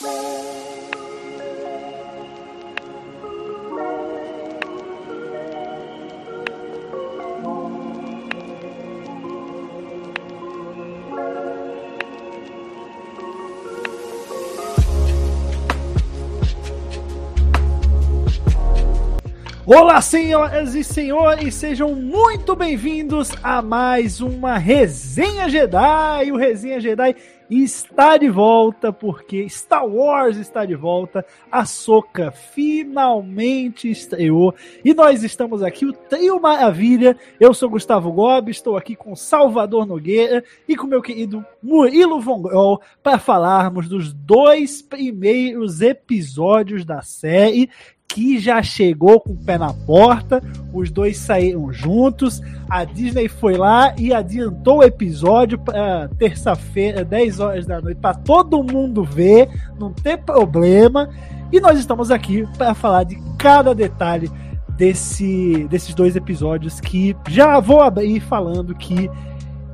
Música Olá, senhoras e senhores, sejam muito bem-vindos a mais uma Resenha Jedi. O Resenha Jedi está de volta porque Star Wars está de volta. A Soca finalmente estreou e nós estamos aqui, o Trio Maravilha. Eu sou Gustavo Gobi, estou aqui com Salvador Nogueira e com meu querido Murilo Von Groll para falarmos dos dois primeiros episódios da série que já chegou com o pé na porta, os dois saíram juntos. A Disney foi lá e adiantou o episódio para terça-feira, 10 horas da noite, para todo mundo ver, não ter problema. E nós estamos aqui para falar de cada detalhe desse, desses dois episódios que já vou abrir falando que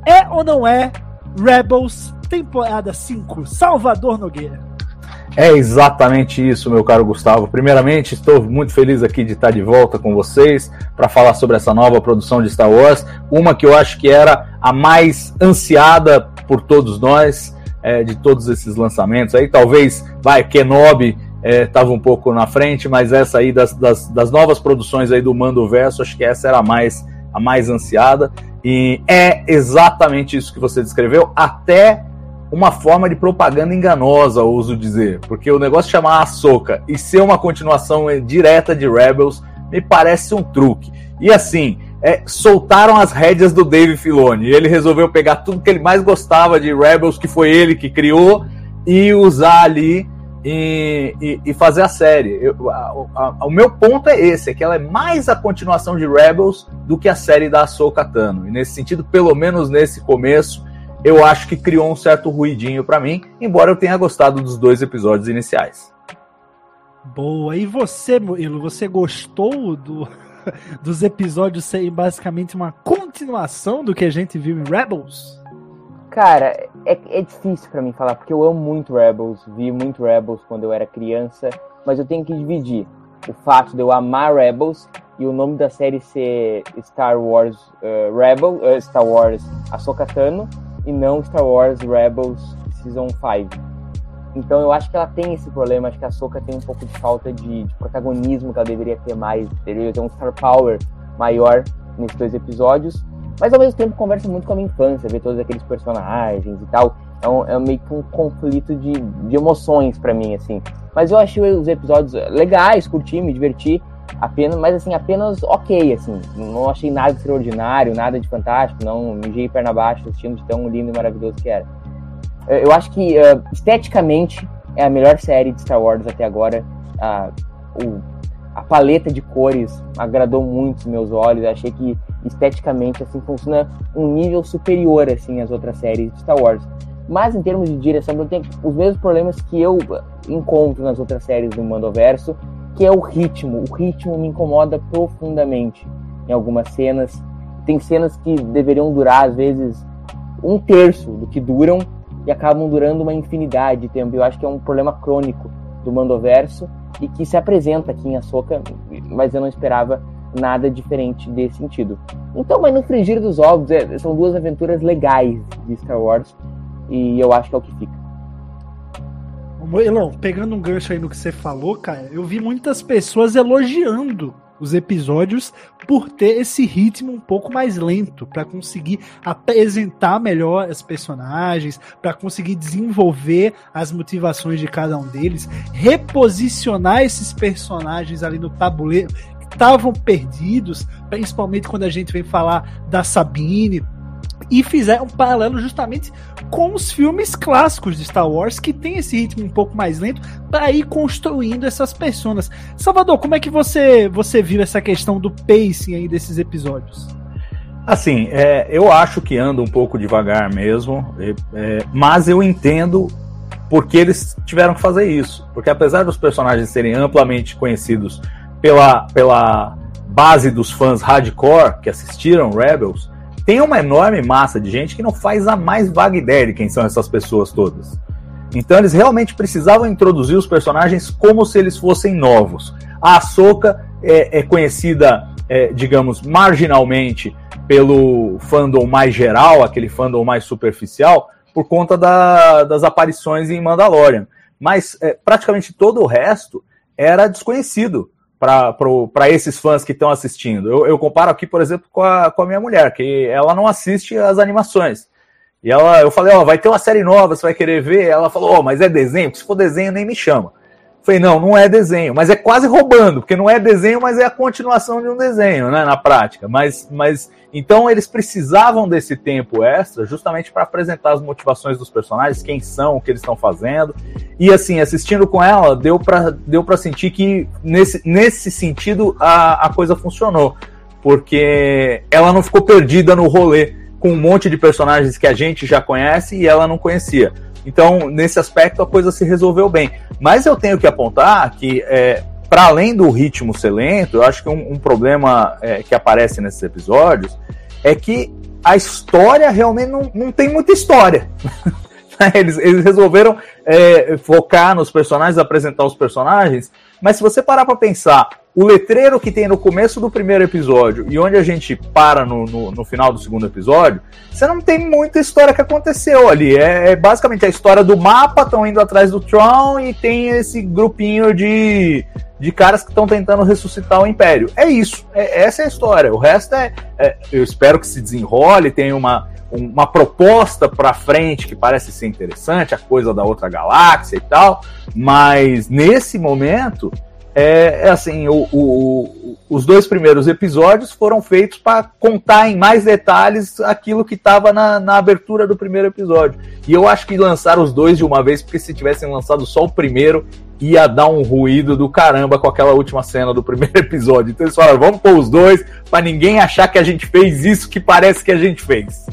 é ou não é Rebels temporada 5, Salvador Nogueira. É exatamente isso, meu caro Gustavo. Primeiramente, estou muito feliz aqui de estar de volta com vocês para falar sobre essa nova produção de Star Wars, uma que eu acho que era a mais ansiada por todos nós, é, de todos esses lançamentos aí. Talvez, vai, Kenobi estava é, um pouco na frente, mas essa aí das, das, das novas produções aí do Mando Verso, acho que essa era a mais, a mais ansiada. E é exatamente isso que você descreveu, até uma forma de propaganda enganosa, ouso dizer, porque o negócio chamar Ahsoka e ser uma continuação direta de Rebels me parece um truque. E assim, é, soltaram as rédeas do Dave Filoni. Ele resolveu pegar tudo que ele mais gostava de Rebels, que foi ele que criou, e usar ali e, e, e fazer a série. Eu, a, a, o meu ponto é esse, é que ela é mais a continuação de Rebels do que a série da Ahsoka Tano. E nesse sentido, pelo menos nesse começo, eu acho que criou um certo ruidinho para mim, embora eu tenha gostado dos dois episódios iniciais. Boa. E você, Murilo, você gostou do, dos episódios serem basicamente uma continuação do que a gente viu em Rebels? Cara, é, é difícil para mim falar, porque eu amo muito Rebels, vi muito Rebels quando eu era criança, mas eu tenho que dividir o fato de eu amar Rebels e o nome da série ser Star Wars uh, Rebel, uh, Star Wars Ahsoka Tano, e não Star Wars Rebels Season 5. Então eu acho que ela tem esse problema, acho que a Soka tem um pouco de falta de, de, protagonismo que ela deveria ter mais, deveria ter um star power maior nesses dois episódios, mas ao mesmo tempo conversa muito com a minha infância, ver todos aqueles personagens e tal, é, um, é meio que um conflito de, de emoções para mim, assim. Mas eu achei os episódios legais, curti, me diverti, apenas, mas assim, apenas ok, assim, não achei nada extraordinário, nada de fantástico, não mijei perna abaixo assistindo de tão lindo e maravilhoso que era. Eu acho que uh, esteticamente é a melhor série de Star Wars até agora. Uh, o, a paleta de cores agradou muito os meus olhos. Eu achei que esteticamente assim funciona um nível superior assim às outras séries de Star Wars. Mas em termos de direção, eu tenho os mesmos problemas que eu encontro nas outras séries do Mandoverso, que é o ritmo. O ritmo me incomoda profundamente em algumas cenas. Tem cenas que deveriam durar, às vezes, um terço do que duram e acabam durando uma infinidade de tempo. Eu acho que é um problema crônico do Mandoverso e que se apresenta aqui em Ahsoka, mas eu não esperava nada diferente desse sentido. Então, mas no frigir dos ovos, é, são duas aventuras legais de Star Wars e eu acho que é o que fica. Elon, pegando um gancho aí no que você falou, cara, eu vi muitas pessoas elogiando os episódios por ter esse ritmo um pouco mais lento, para conseguir apresentar melhor os personagens, para conseguir desenvolver as motivações de cada um deles, reposicionar esses personagens ali no tabuleiro que estavam perdidos, principalmente quando a gente vem falar da Sabine, e fizeram um paralelo justamente com os filmes clássicos de Star Wars, que tem esse ritmo um pouco mais lento, para ir construindo essas personas. Salvador, como é que você, você viu essa questão do pacing aí desses episódios? Assim, é, eu acho que anda um pouco devagar mesmo, é, mas eu entendo porque eles tiveram que fazer isso. Porque apesar dos personagens serem amplamente conhecidos pela, pela base dos fãs hardcore que assistiram Rebels, tem uma enorme massa de gente que não faz a mais vaga ideia de quem são essas pessoas todas. Então eles realmente precisavam introduzir os personagens como se eles fossem novos. A Ahsoka é, é conhecida, é, digamos, marginalmente pelo fandom mais geral, aquele fandom mais superficial, por conta da, das aparições em Mandalorian. Mas é, praticamente todo o resto era desconhecido para esses fãs que estão assistindo. Eu, eu, comparo aqui, por exemplo, com a, com a minha mulher, que ela não assiste as animações. E ela, eu falei, ó, oh, vai ter uma série nova, você vai querer ver? Ela falou, ó, oh, mas é desenho? Se for desenho, nem me chama. Falei, não, não é desenho, mas é quase roubando, porque não é desenho, mas é a continuação de um desenho, né, na prática. Mas, mas então eles precisavam desse tempo extra justamente para apresentar as motivações dos personagens, quem são, o que eles estão fazendo. E assim, assistindo com ela, deu para deu para sentir que nesse, nesse sentido a, a coisa funcionou, porque ela não ficou perdida no rolê com um monte de personagens que a gente já conhece e ela não conhecia. Então, nesse aspecto, a coisa se resolveu bem. Mas eu tenho que apontar que, é, para além do ritmo ser lento, eu acho que um, um problema é, que aparece nesses episódios é que a história realmente não, não tem muita história. eles, eles resolveram é, focar nos personagens, apresentar os personagens, mas se você parar para pensar, o letreiro que tem no começo do primeiro episódio e onde a gente para no, no, no final do segundo episódio, você não tem muita história que aconteceu ali. É, é basicamente a história do mapa, estão indo atrás do Tron e tem esse grupinho de, de caras que estão tentando ressuscitar o Império. É isso. É, essa é a história. O resto é, é eu espero que se desenrole, tenha uma, uma proposta para frente que parece ser interessante, a coisa da outra galáxia e tal, mas nesse momento é, é assim, o, o, os dois primeiros episódios foram feitos para contar em mais detalhes aquilo que estava na, na, abertura do primeiro episódio. E eu acho que lançaram os dois de uma vez, porque se tivessem lançado só o primeiro, ia dar um ruído do caramba com aquela última cena do primeiro episódio. Então eles falaram, vamos pôr os dois, para ninguém achar que a gente fez isso que parece que a gente fez.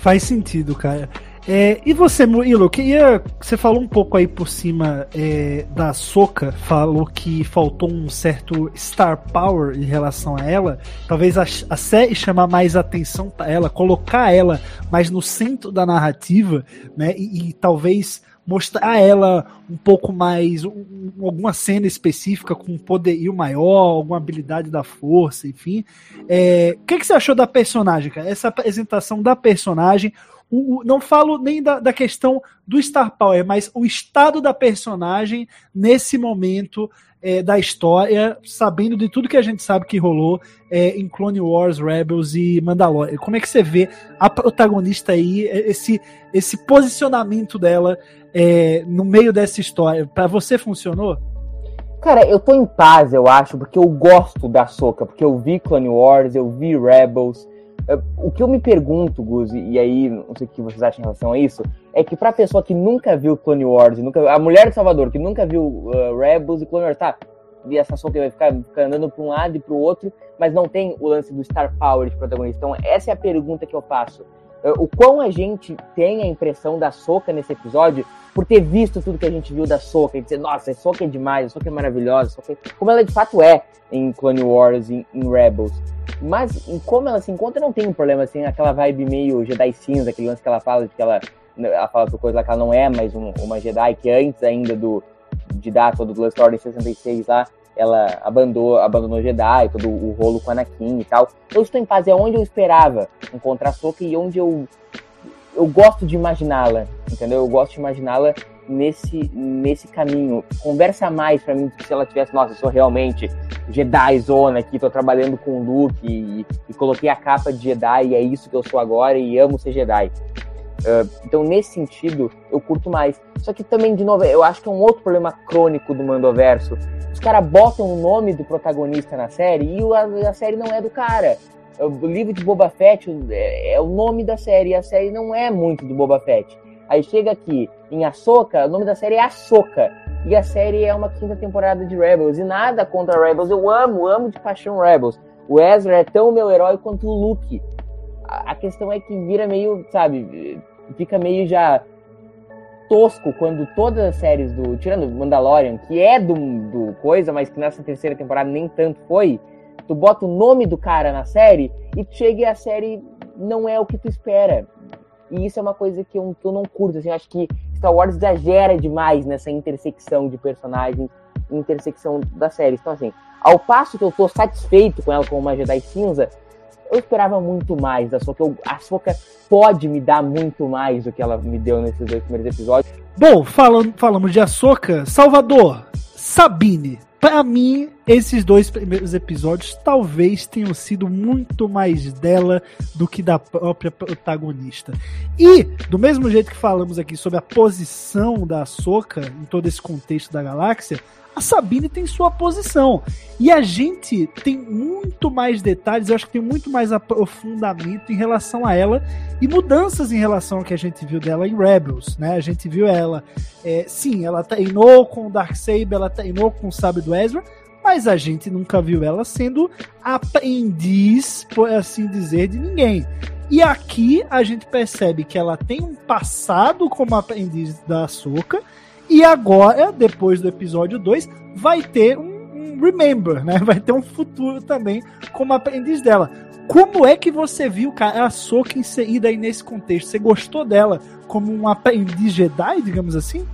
Faz sentido, cara. É, e você, Murilo, queria. Você falou um pouco aí por cima é, da Soca, falou que faltou um certo star power em relação a ela. Talvez a, a série chamar mais atenção para ela, colocar ela mais no centro da narrativa, né? E, e talvez mostrar ela um pouco mais, um, alguma cena específica com um poderio maior, alguma habilidade da força, enfim. É, o que, que você achou da personagem, cara? Essa apresentação da personagem o, o, não falo nem da, da, questão do Star Power, mas o estado da personagem nesse momento é, da história, sabendo de tudo que a gente sabe que rolou é, em Clone Wars, Rebels e Mandalorian. Como é que você vê a protagonista aí, é, esse, esse posicionamento dela é, no meio dessa história? Para você funcionou? Cara, eu tô em paz, eu acho, porque eu gosto da Soca, porque eu vi Clone Wars, eu vi Rebels, o que eu me pergunto, Guzi, e aí não sei o que vocês acham em relação a isso, é que pra pessoa que nunca viu Clone Wars, nunca, a mulher de Salvador, que nunca viu uh, Rebels e Clone Wars, tá, e essa soca vai ficar, ficar andando pra um lado e pro outro, mas não tem o lance do Star Power de protagonista. Então, essa é a pergunta que eu faço. Uh, o quão a gente tem a impressão da Soca nesse episódio por ter visto tudo que a gente viu da Soca e dizer, nossa, a Soca é demais, a Soca é maravilhosa, Soca é... como ela de fato é em Clone Wars, em, em Rebels. Mas em como ela se encontra, não tem um problema, assim, aquela vibe meio Jedi cinza, aquele lance que ela fala de que ela, ela fala por coisa lá que ela não é mais um, uma Jedi, que antes ainda do, de dar todo o lance da Ordem 66 lá, ela abandonou, abandonou Jedi, todo o rolo com Anakin e tal. Eu estou em paz, é onde eu esperava encontrar a Soka e onde eu, eu gosto de imaginá-la, entendeu? Eu gosto de imaginá-la nesse, nesse caminho. Conversa mais para mim se ela tivesse, nossa, eu sou realmente Jedi Zona aqui, tô trabalhando com o Luke e, e, coloquei a capa de Jedi e é isso que eu sou agora e amo ser Jedi. Uh, então, nesse sentido, eu curto mais. Só que também, de novo, eu acho que é um outro problema crônico do Mandoverso. Os caras botam o nome do protagonista na série e a, a série não é do cara. O livro de Boba Fett é, é o nome da série e a série não é muito do Boba Fett. Aí chega aqui em Ahsoka, o nome da série é Ahsoka. E a série é uma quinta temporada de Rebels. E nada contra Rebels. Eu amo, amo de paixão Rebels. O Ezra é tão meu herói quanto o Luke. A, questão é que vira meio, sabe, fica meio já tosco quando todas as séries do. Tirando Mandalorian, que é do, do coisa, mas que nessa terceira temporada nem tanto foi. Tu bota o nome do cara na série e chega e a série não é o que tu espera. E isso é uma coisa que eu, que eu não curto. Assim, eu acho que Star Wars exagera demais nessa intersecção de personagens, intersecção das séries. Então, assim, ao passo que eu tô satisfeito com ela como uma Jedi cinza, eu esperava muito mais da Soca. A Soca pode me dar muito mais do que ela me deu nesses dois primeiros episódios. Bom, falando, falamos de Ahsoka, Salvador, Sabine. Para mim, esses dois primeiros episódios talvez tenham sido muito mais dela do que da própria protagonista. E, do mesmo jeito que falamos aqui sobre a posição da Ahsoka em todo esse contexto da galáxia, a Sabine tem sua posição. E a gente tem muito mais detalhes, eu acho que tem muito mais aprofundamento em relação a ela e mudanças em relação ao que a gente viu dela em Rebels, né? A gente viu ela, é, sim, ela treinou com o Darksaber, ela treinou com o Sabre do Ezra, mas a gente nunca viu ela sendo aprendiz, por assim dizer, de ninguém. E aqui a gente percebe que ela tem um passado como aprendiz da Soca e agora, depois do episódio 2, vai ter um, um Remember, né? Vai ter um futuro também como aprendiz dela. Como é que você viu, cara, a Soka inserida aí nesse contexto? Você gostou dela como um aprendiz Jedi, digamos assim?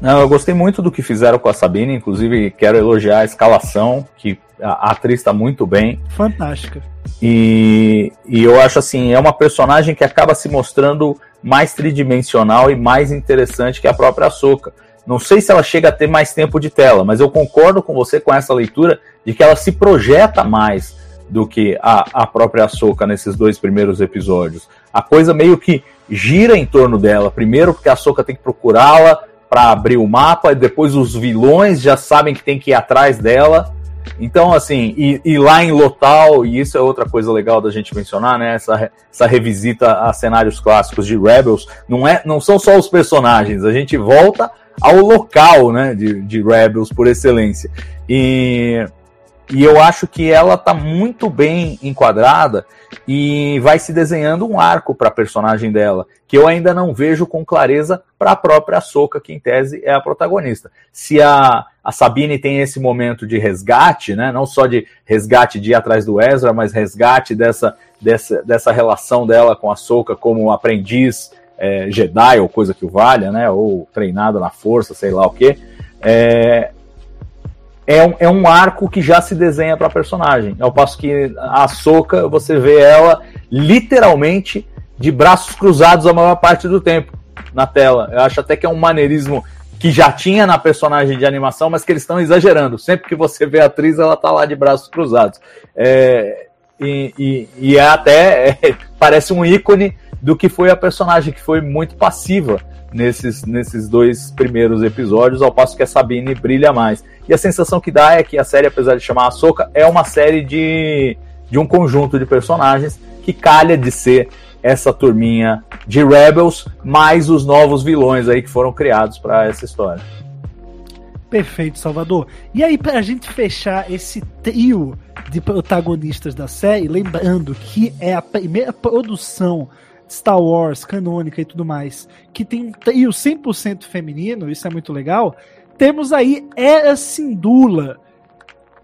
Não, eu gostei muito do que fizeram com a Sabine, inclusive quero elogiar a escalação, que a atriz está muito bem. Fantástica. E, e eu acho assim, é uma personagem que acaba se mostrando mais tridimensional e mais interessante que a própria Soka. Não sei se ela chega a ter mais tempo de tela, mas eu concordo com você com essa leitura de que ela se projeta mais do que a, a própria Soca nesses dois primeiros episódios. A coisa meio que gira em torno dela. Primeiro, porque a Soca tem que procurá-la para abrir o mapa, e depois os vilões já sabem que tem que ir atrás dela. Então, assim, e, e, lá em Lotal, e isso é outra coisa legal da gente mencionar, né? Essa, essa revisita a cenários clássicos de Rebels, não, é, não são só os personagens, a gente volta ao local né, de, de Rebels por excelência. E, e eu acho que ela está muito bem enquadrada e vai se desenhando um arco para a personagem dela, que eu ainda não vejo com clareza para a própria Soca, que em tese é a protagonista. Se a, a Sabine tem esse momento de resgate, né, não só de resgate de ir atrás do Ezra, mas resgate dessa, dessa, dessa relação dela com a Soca como aprendiz é, Jedi ou coisa que o valha, né? Ou treinada na força, sei lá o que. É, é, um, é um arco que já se desenha para a personagem. Ao passo que a Soca, você vê ela literalmente de braços cruzados a maior parte do tempo na tela. Eu acho até que é um maneirismo que já tinha na personagem de animação, mas que eles estão exagerando. Sempre que você vê a atriz, ela tá lá de braços cruzados. É, e, e, e, é até é, parece um ícone do que foi a personagem, que foi muito passiva nesses, nesses dois primeiros episódios, ao passo que a Sabine brilha mais. E a sensação que dá é que a série, apesar de chamar Soca, é uma série de, de um conjunto de personagens que calha de ser essa turminha de Rebels, mais os novos vilões aí que foram criados para essa história. Perfeito, Salvador. E aí, para a gente fechar esse trio de protagonistas da série, lembrando que é a primeira produção Star Wars canônica e tudo mais, que tem um trio 100% feminino, isso é muito legal, temos aí Era Sindula.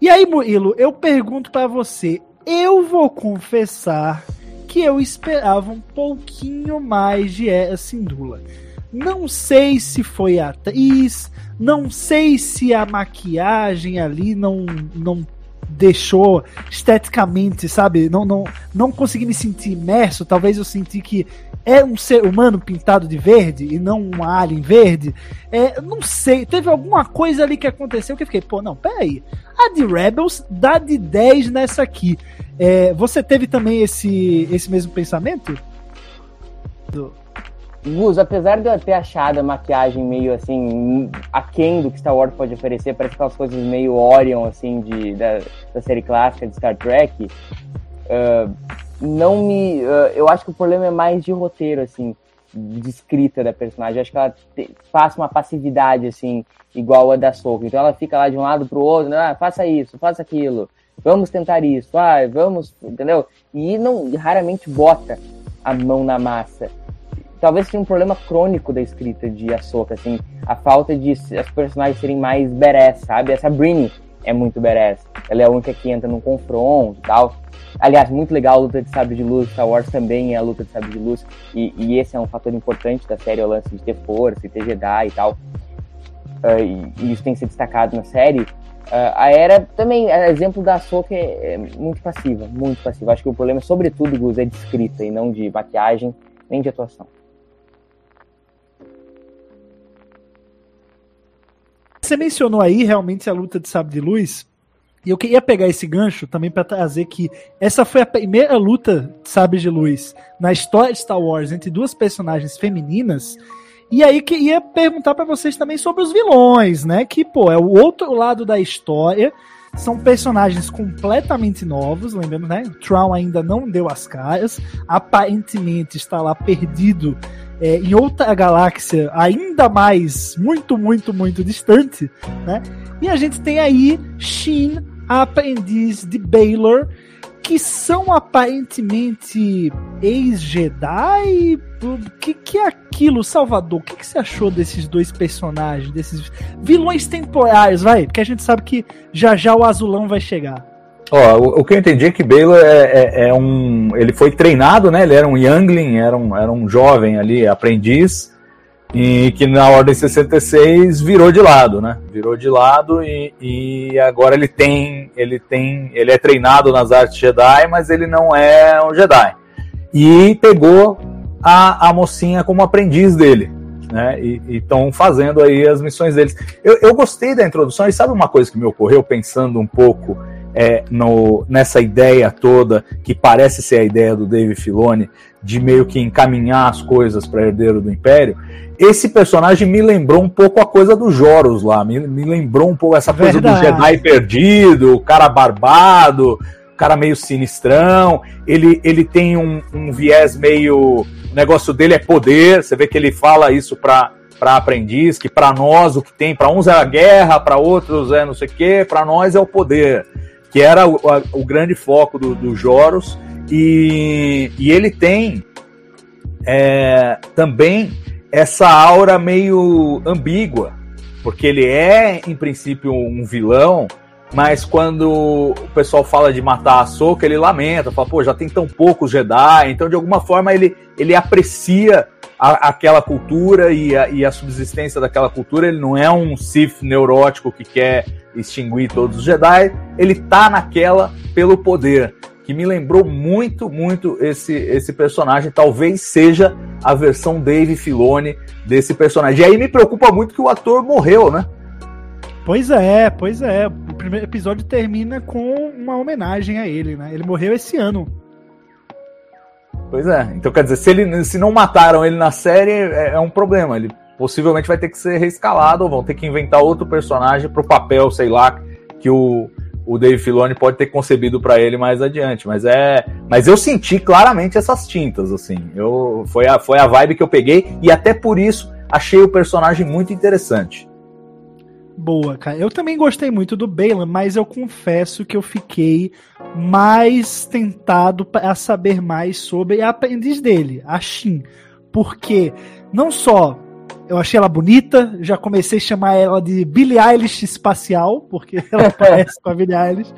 E aí, Murilo, eu pergunto para você, eu vou confessar que eu esperava um pouquinho mais de Era Sindula. Não sei se foi a atriz, não sei se a maquiagem ali não, não deixou esteticamente, sabe? Não, não, não consegui me sentir imerso. Talvez eu senti que é um ser humano pintado de verde e não um alien verde. É, não sei, teve alguma coisa ali que aconteceu que eu fiquei, pô, não, peraí. A de Rebels dá de 10 nessa aqui. É, você teve também esse, esse mesmo pensamento? Do... Gus, apesar de eu ter achado a maquiagem meio assim, aquém do que Star Wars pode oferecer, parece aquelas coisas meio Orion, assim, de, da, da série clássica de Star Trek, uh, não me. Uh, eu acho que o problema é mais de roteiro, assim, de escrita da personagem. Eu acho que ela te, passa uma passividade, assim, igual a da Soca. Então ela fica lá de um lado pro outro, né? ah, faça isso, faça aquilo, vamos tentar isso, ah, vamos, entendeu? E não raramente bota a mão na massa talvez seja um problema crônico da escrita de Ahsoka, assim, a falta de as personagens serem mais badass, sabe? Essa Brini é muito badass. ela é a única que entra num confronto e tal. Aliás, muito legal a luta de sabre de luz. Star Wars também é a luta de sabre de luz. E, e esse é um fator importante da série, o lance de ter força e ter Jedi e tal. Uh, e, e, isso tem que ser destacado na série. Uh, a Era também, exemplo da Ahsoka, é, é, muito passiva, muito passiva. Acho que o problema, sobretudo, Gus, é de escrita e não de maquiagem nem de atuação. Você mencionou aí realmente a luta de sabre de luz. E eu queria pegar esse gancho também para trazer que essa foi a primeira luta de sabre de luz na história de Star Wars entre duas personagens femininas. E aí queria perguntar para vocês também sobre os vilões, né? Que, pô, é o outro lado da história. São personagens completamente novos, lembrando, né? O Tron ainda não deu as caras, aparentemente está lá perdido é, em outra galáxia ainda mais, muito, muito, muito distante, né? E a gente tem aí Shin, a aprendiz de Baylor, que são aparentemente ex-Jedi. O que, que é aquilo, Salvador? O que, que você achou desses dois personagens, desses vilões temporários, vai? Porque a gente sabe que já já o azulão vai chegar. Ó, o, o que eu entendi é que Baylor é, é, é, um. Ele foi treinado, né? Ele era um youngling, era um, era um jovem ali, aprendiz e que na Ordem 66 virou de lado, né? Virou de lado e, e agora ele tem, ele tem, ele é treinado nas artes Jedi, mas ele não é um Jedi. E pegou a, a mocinha como aprendiz dele, né? E estão fazendo aí as missões deles. Eu, eu gostei da introdução e sabe uma coisa que me ocorreu pensando um pouco é, no, nessa ideia toda, que parece ser a ideia do Dave Filoni, de meio que encaminhar as coisas para herdeiro do Império, esse personagem me lembrou um pouco a coisa do Joros lá, me, me lembrou um pouco essa coisa Verdade. do Jedi perdido, o cara barbado, o cara meio sinistrão, ele, ele tem um, um viés meio. O negócio dele é poder, você vê que ele fala isso para para aprendiz, que para nós o que tem, para uns é a guerra, para outros é não sei o quê, para nós é o poder que era o, a, o grande foco do, do Joros, e, e ele tem é, também essa aura meio ambígua, porque ele é, em princípio, um vilão, mas quando o pessoal fala de matar a Soca, ele lamenta, fala, pô, já tem tão poucos Jedi, então de alguma forma ele, ele aprecia a, aquela cultura e a, e a subsistência daquela cultura, ele não é um Sith neurótico que quer extinguir todos os Jedi, ele tá naquela pelo poder, que me lembrou muito, muito esse, esse personagem, talvez seja a versão Dave Filoni desse personagem. E aí me preocupa muito que o ator morreu, né? Pois é, pois é. O primeiro episódio termina com uma homenagem a ele, né? Ele morreu esse ano. Pois é. Então quer dizer, se, ele, se não mataram ele na série, é, é um problema. Ele possivelmente vai ter que ser reescalado ou vão ter que inventar outro personagem para o papel, sei lá, que o, o Dave Filoni pode ter concebido para ele mais adiante. Mas é, mas eu senti claramente essas tintas, assim. Eu foi a, foi a vibe que eu peguei e até por isso achei o personagem muito interessante. Boa, cara. Eu também gostei muito do Balan, mas eu confesso que eu fiquei mais tentado para saber mais sobre a aprendiz dele, a Shin. Porque não só eu achei ela bonita, já comecei a chamar ela de Billie Eilish espacial, porque ela parece com a Billie Eilish.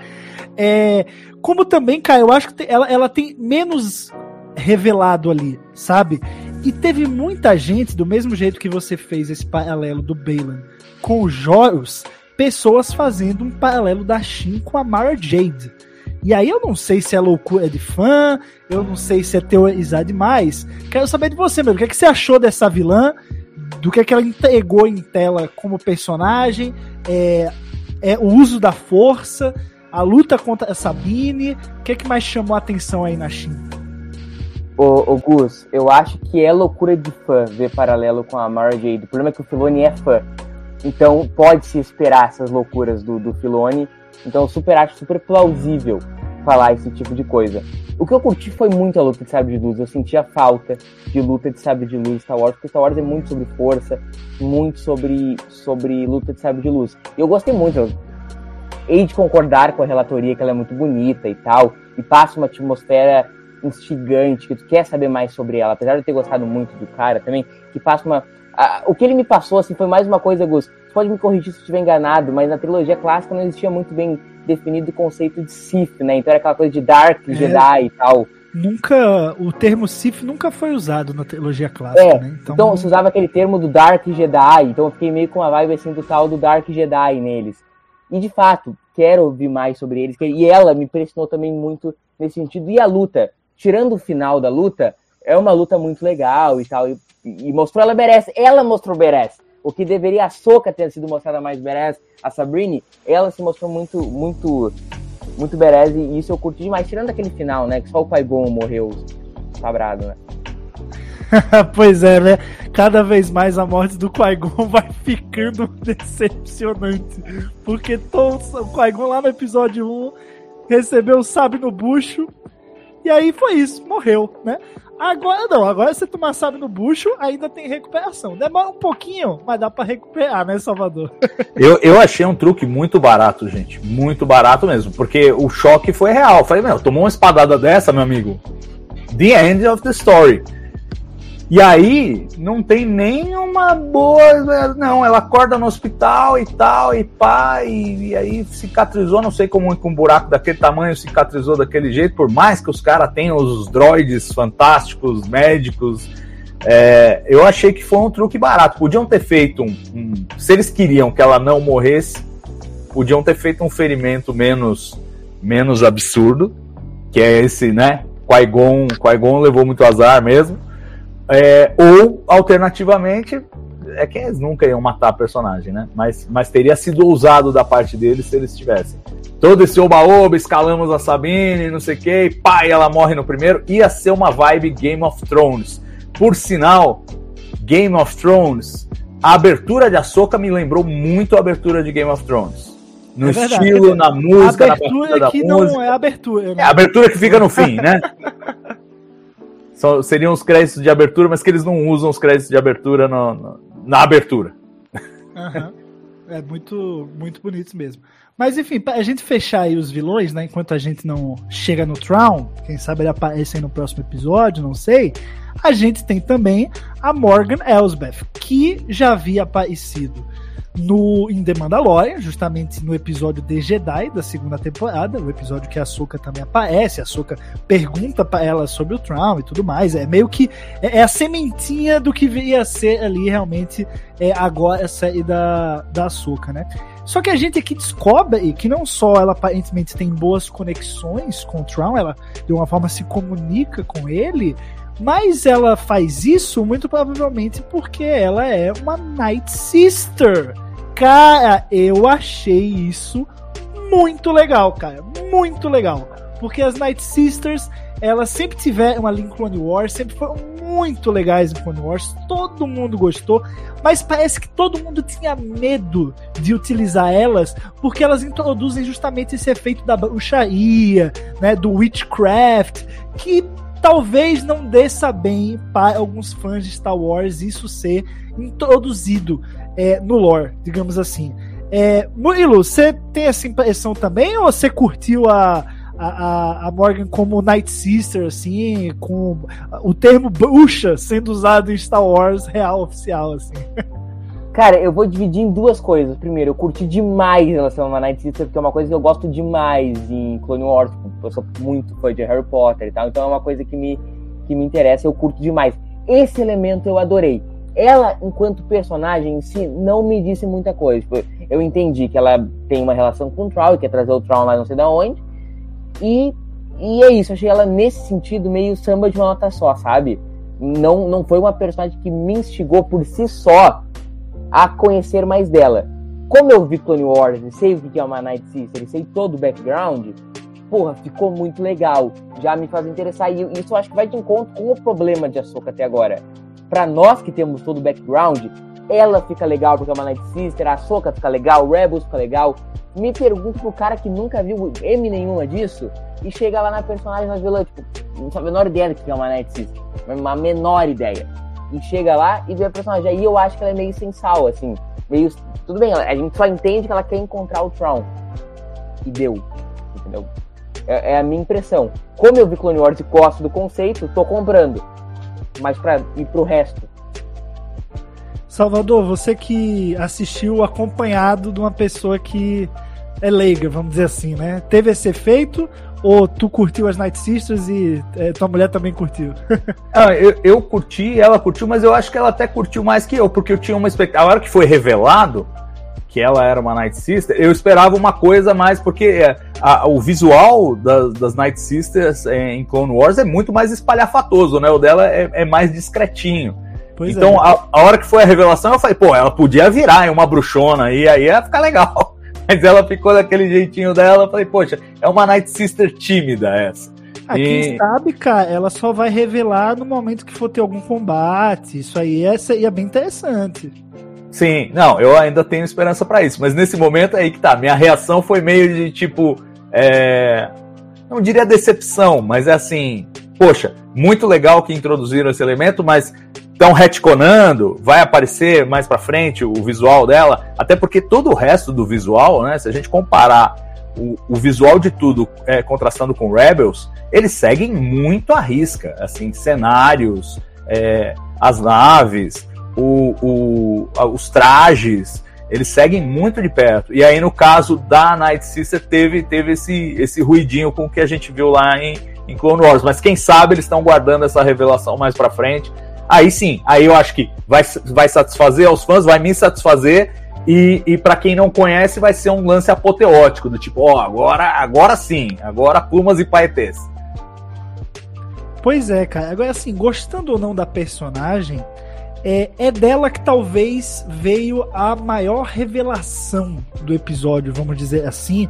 É, como também, cara, eu acho que ela, ela tem menos revelado ali, sabe? E teve muita gente, do mesmo jeito que você fez esse paralelo do Balan com o Joros, pessoas fazendo um paralelo da Shin com a Mara Jade. E aí eu não sei se é loucura de fã, eu não sei se é teorizar demais. Quero saber de você, meu. O que, é que você achou dessa vilã? do que, é que ela entregou em tela como personagem, é, é o uso da força, a luta contra a Sabine. O que, é que mais chamou a atenção aí na China? Ô, ô, Gus, eu acho que é loucura de fã ver paralelo com a Mara Jade. O problema é que o Filoni é fã. Então pode se esperar essas loucuras do, do Filoni. Então eu super acho super plausível falar esse tipo de coisa. O que eu curti foi muito a luta de sabre de luz. Eu senti a falta de luta de sabre de luz Star Wars, porque Star Wars é muito sobre força, muito sobre, sobre luta de sabre de luz. E eu gostei muito. Eu hei de concordar com a relatoria que ela é muito bonita e tal, e passa uma atmosfera instigante, que tu quer saber mais sobre ela, apesar de eu ter gostado muito do cara também, que passa uma. o que ele me passou assim foi mais uma coisa, Gus. Você pode me corrigir se eu estiver enganado, mas na trilogia clássica não existia muito bem definido o conceito de Sith, né? Então era aquela coisa de Dark, é. Jedi e tal. Nunca. O termo Sith nunca foi usado na trilogia clássica, é, né? Então, então se usava aquele termo do Dark Jedi, então eu fiquei meio com uma vibe assim do tal do Dark Jedi neles. E de fato, quero ouvir mais sobre eles. E ela me impressionou também muito nesse sentido. E a luta, tirando o final da luta, é uma luta muito legal e tal. E, e mostrou ela merece. Ela mostrou merece. O que deveria a Soca ter sido mostrada mais merece, a Sabrine, ela se mostrou muito, muito, muito bereze e isso eu curti demais. Tirando aquele final, né? Que só o Qui-Gon morreu sabrado, né? pois é, né? Cada vez mais a morte do Qui-Gon vai ficando decepcionante. Porque todo, o Qui-Gon lá no episódio 1 recebeu o sábio no bucho. E aí foi isso, morreu, né? Agora não, agora você tomar sábio no bucho, ainda tem recuperação. Demora um pouquinho, mas dá para recuperar, né, Salvador? Eu, eu achei um truque muito barato, gente. Muito barato mesmo. Porque o choque foi real. falei, meu, tomou uma espadada dessa, meu amigo. The end of the story. E aí, não tem nem uma boa. Não, ela acorda no hospital e tal, e pá, e, e aí cicatrizou, não sei como com um buraco daquele tamanho cicatrizou daquele jeito, por mais que os caras tenham os droids fantásticos, médicos. É, eu achei que foi um truque barato. Podiam ter feito um, um. Se eles queriam que ela não morresse, podiam ter feito um ferimento menos, menos absurdo, que é esse, né? Qui-Gon, Qui-Gon levou muito azar mesmo. É, ou, alternativamente, é que eles nunca iam matar a personagem, né? Mas, mas teria sido ousado da parte deles se eles tivessem. Todo esse oba-oba, escalamos a Sabine, não sei o que, e pá, ela morre no primeiro. Ia ser uma vibe Game of Thrones. Por sinal, Game of Thrones, a abertura de Ahsoka me lembrou muito a abertura de Game of Thrones. No é estilo, na música, a abertura na que não é abertura. Né? É a abertura que fica no fim, né? Só, seriam os créditos de abertura, mas que eles não usam os créditos de abertura no, no, na abertura. Uhum. É muito, muito bonito mesmo. Mas enfim, pra a gente fechar aí os vilões, né? Enquanto a gente não chega no Trown, quem sabe ele aparece aí no próximo episódio, não sei. A gente tem também a Morgan Elsbeth, que já havia aparecido no em The Mandalorian, justamente no episódio de Jedi da segunda temporada, o episódio que a Ahsoka também aparece, a Ahsoka pergunta para ela sobre o Traum e tudo mais, é meio que é, é a sementinha do que viria a ser ali realmente é, agora a série da, da Ahsoka, né? Só que a gente aqui descobre que não só ela aparentemente tem boas conexões com o Traum, ela de uma forma se comunica com ele, mas ela faz isso muito provavelmente porque ela é uma Night Sister. Cara, eu achei isso muito legal, cara. Muito legal. Porque as Night Sisters, elas sempre tiveram ali em Clone Wars, sempre foram muito legais em Clone Wars, todo mundo gostou, mas parece que todo mundo tinha medo de utilizar elas, porque elas introduzem justamente esse efeito da bruxaria, né, do witchcraft, que talvez não desça bem para alguns fãs de Star Wars isso ser introduzido é, no lore, digamos assim. É, Murilo, você tem essa impressão também ou você curtiu a, a, a Morgan como Night Sister, assim, com o termo bruxa sendo usado em Star Wars real oficial, assim? Cara, eu vou dividir em duas coisas. Primeiro, eu curti demais em relação a uma Night Sister, porque é uma coisa que eu gosto demais em Clone Wars. Eu sou muito fã de Harry Potter e tal, então é uma coisa que me, que me interessa, eu curto demais. Esse elemento eu adorei ela, enquanto personagem em si, não me disse muita coisa. Tipo, eu entendi que ela tem uma relação com o Troll, quer trazer o Troll lá não sei de onde. E, e é isso, achei ela nesse sentido meio samba de uma nota só, sabe? Não, não foi uma personagem que me instigou por si só a conhecer mais dela. Como eu vi Clone Wars sei o que é uma Night Sister sei todo o background, porra, ficou muito legal. Já me faz interessar. E isso eu acho que vai de encontro com o problema de Ahsoka até agora para nós que temos todo o background, ela fica legal porque é uma Night Sister, a Soca fica legal, Rebels fica legal. Me pergunto pro cara que nunca viu M nenhuma disso e chega lá na personagem na vilã, tipo, não sabe a menor ideia do que é uma Night Sister, uma menor ideia. E chega lá e vê a personagem. Aí eu acho que ela é meio sem sal, assim, meio. Tudo bem, a gente só entende que ela quer encontrar o Tron. E deu, entendeu? É, é a minha impressão. Como eu vi Clone Wars e gosto do conceito, tô comprando mas para ir pro resto. Salvador, você que assistiu acompanhado de uma pessoa que é leiga, vamos dizer assim, né? Teve esse efeito ou tu curtiu as Night Sisters e é, tua mulher também curtiu? ah, eu, eu curti, ela curtiu, mas eu acho que ela até curtiu mais que eu, porque eu tinha uma expectativa. A hora que foi revelado que ela era uma Night Sister, eu esperava uma coisa mais, porque é, a, o visual das, das Night Sisters é, em Clone Wars é muito mais espalhafatoso, né? O dela é, é mais discretinho. Pois então, é. a, a, hora que foi a revelação, eu falei, pô, ela podia virar uma bruxona e aí ia ficar legal. Mas ela ficou daquele jeitinho dela. Eu falei, poxa, é uma Night Sister tímida essa. Ah, e... Quem sabe, cara, ela só vai revelar no momento que for ter algum combate. Isso aí é, é bem interessante. Sim, não, eu ainda tenho esperança para isso. Mas nesse momento aí que tá. Minha reação foi meio de tipo. É... Não diria decepção, mas é assim. Poxa, muito legal que introduziram esse elemento, mas estão retconando, vai aparecer mais para frente o visual dela, até porque todo o resto do visual, né, se a gente comparar o, o visual de tudo é, contrastando com Rebels, eles seguem muito à risca, assim, cenários, é, as naves, o, o, os trajes, eles seguem muito de perto. E aí, no caso da Night Sister, teve, teve esse, esse ruidinho com o que a gente viu lá em, em Clone Wars. Mas quem sabe eles estão guardando essa revelação mais para frente aí sim, aí eu acho que vai, vai satisfazer aos fãs, vai me satisfazer. E, e para quem não conhece, vai ser um lance apoteótico, do tipo, ó, oh, agora, agora sim, agora plumas e paetês. Pois é, cara. Agora, assim, gostando ou não da personagem, é, é dela que talvez veio a maior revelação do episódio, vamos dizer assim,